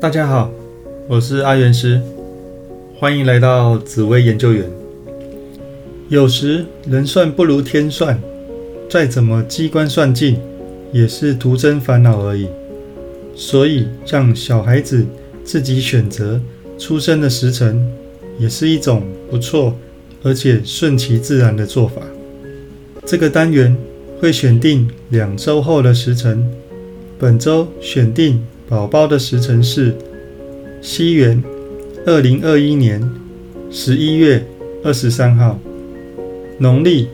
大家好，我是阿元师，欢迎来到紫薇研究员。有时人算不如天算，再怎么机关算尽，也是徒增烦恼而已。所以让小孩子自己选择出生的时辰，也是一种不错而且顺其自然的做法。这个单元会选定两周后的时辰，本周选定。宝宝的时辰是西元二零二一年十一月二十三号，农历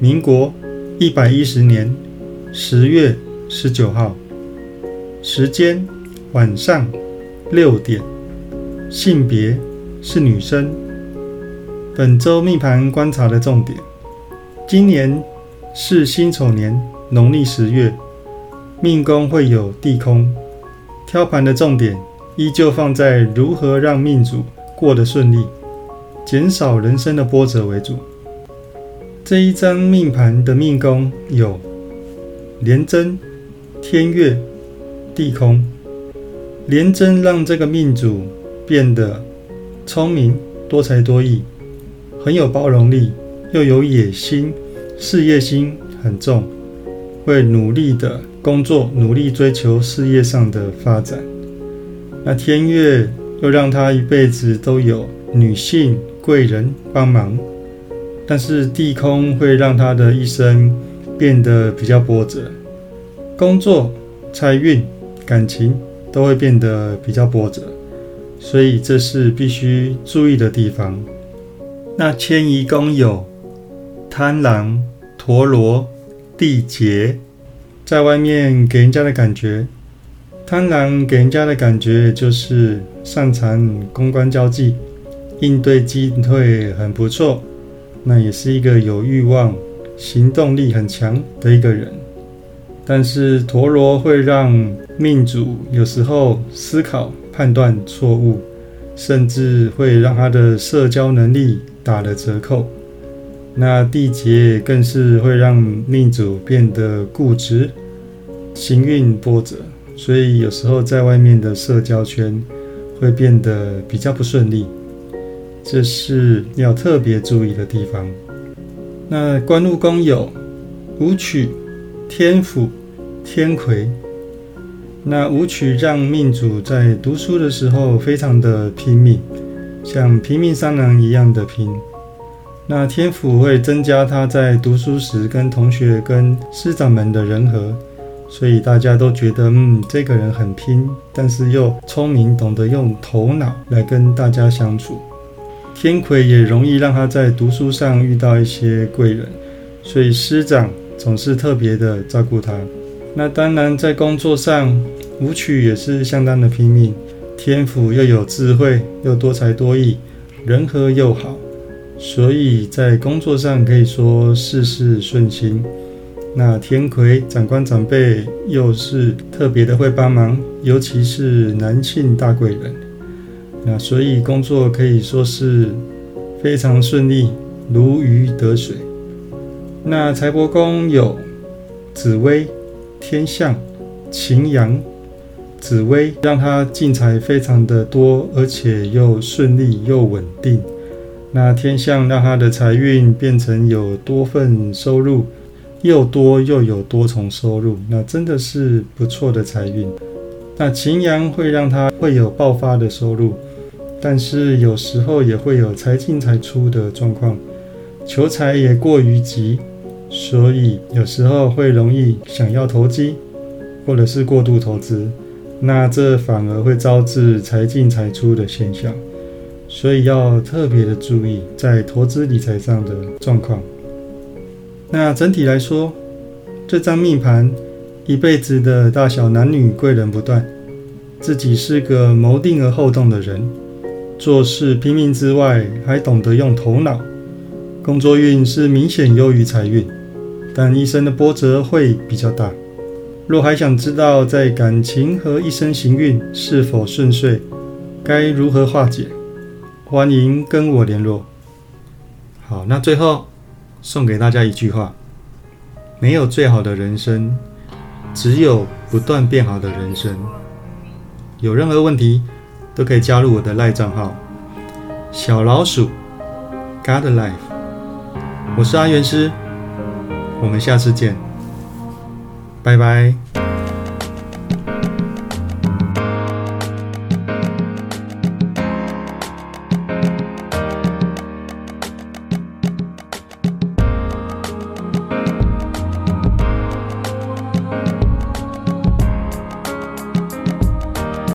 民国一百一十年十月十九号，时间晚上六点，性别是女生。本周命盘观察的重点，今年是辛丑年农历十月，命宫会有地空。挑盘的重点依旧放在如何让命主过得顺利，减少人生的波折为主。这一张命盘的命宫有廉贞、天月、地空。廉贞让这个命主变得聪明、多才多艺，很有包容力，又有野心，事业心很重，会努力的。工作努力追求事业上的发展，那天月又让他一辈子都有女性贵人帮忙，但是地空会让他的一生变得比较波折，工作、财运、感情都会变得比较波折，所以这是必须注意的地方。那迁移宫有贪狼、陀螺、地劫。在外面给人家的感觉，贪婪给人家的感觉就是擅长公关交际，应对进退很不错。那也是一个有欲望、行动力很强的一个人。但是陀螺会让命主有时候思考判断错误，甚至会让他的社交能力打了折扣。那地劫更是会让命主变得固执，行运波折，所以有时候在外面的社交圈会变得比较不顺利，这是要特别注意的地方。那官禄宫有武曲、天府、天魁，那武曲让命主在读书的时候非常的拼命，像拼命三郎一样的拼。那天府会增加他在读书时跟同学、跟师长们的人和，所以大家都觉得，嗯，这个人很拼，但是又聪明，懂得用头脑来跟大家相处。天魁也容易让他在读书上遇到一些贵人，所以师长总是特别的照顾他。那当然在工作上，舞曲也是相当的拼命，天府又有智慧，又多才多艺，人和又好。所以在工作上可以说事事顺心。那天魁长官长辈又是特别的会帮忙，尤其是男性大贵人。那所以工作可以说是非常顺利，如鱼得水。那财帛宫有紫薇、天象、擎羊。紫薇让他进财非常的多，而且又顺利又稳定。那天象让他的财运变成有多份收入，又多又有多重收入，那真的是不错的财运。那擎羊会让他会有爆发的收入，但是有时候也会有财进财出的状况，求财也过于急，所以有时候会容易想要投机，或者是过度投资，那这反而会招致财进财出的现象。所以要特别的注意在投资理财上的状况。那整体来说，这张命盘一辈子的大小男女贵人不断，自己是个谋定而后动的人，做事拼命之外，还懂得用头脑。工作运是明显优于财运，但一生的波折会比较大。若还想知道在感情和一生行运是否顺遂，该如何化解？欢迎跟我联络。好，那最后送给大家一句话：没有最好的人生，只有不断变好的人生。有任何问题都可以加入我的赖账号“小老鼠 Gard Life”。我是阿元师，我们下次见，拜拜。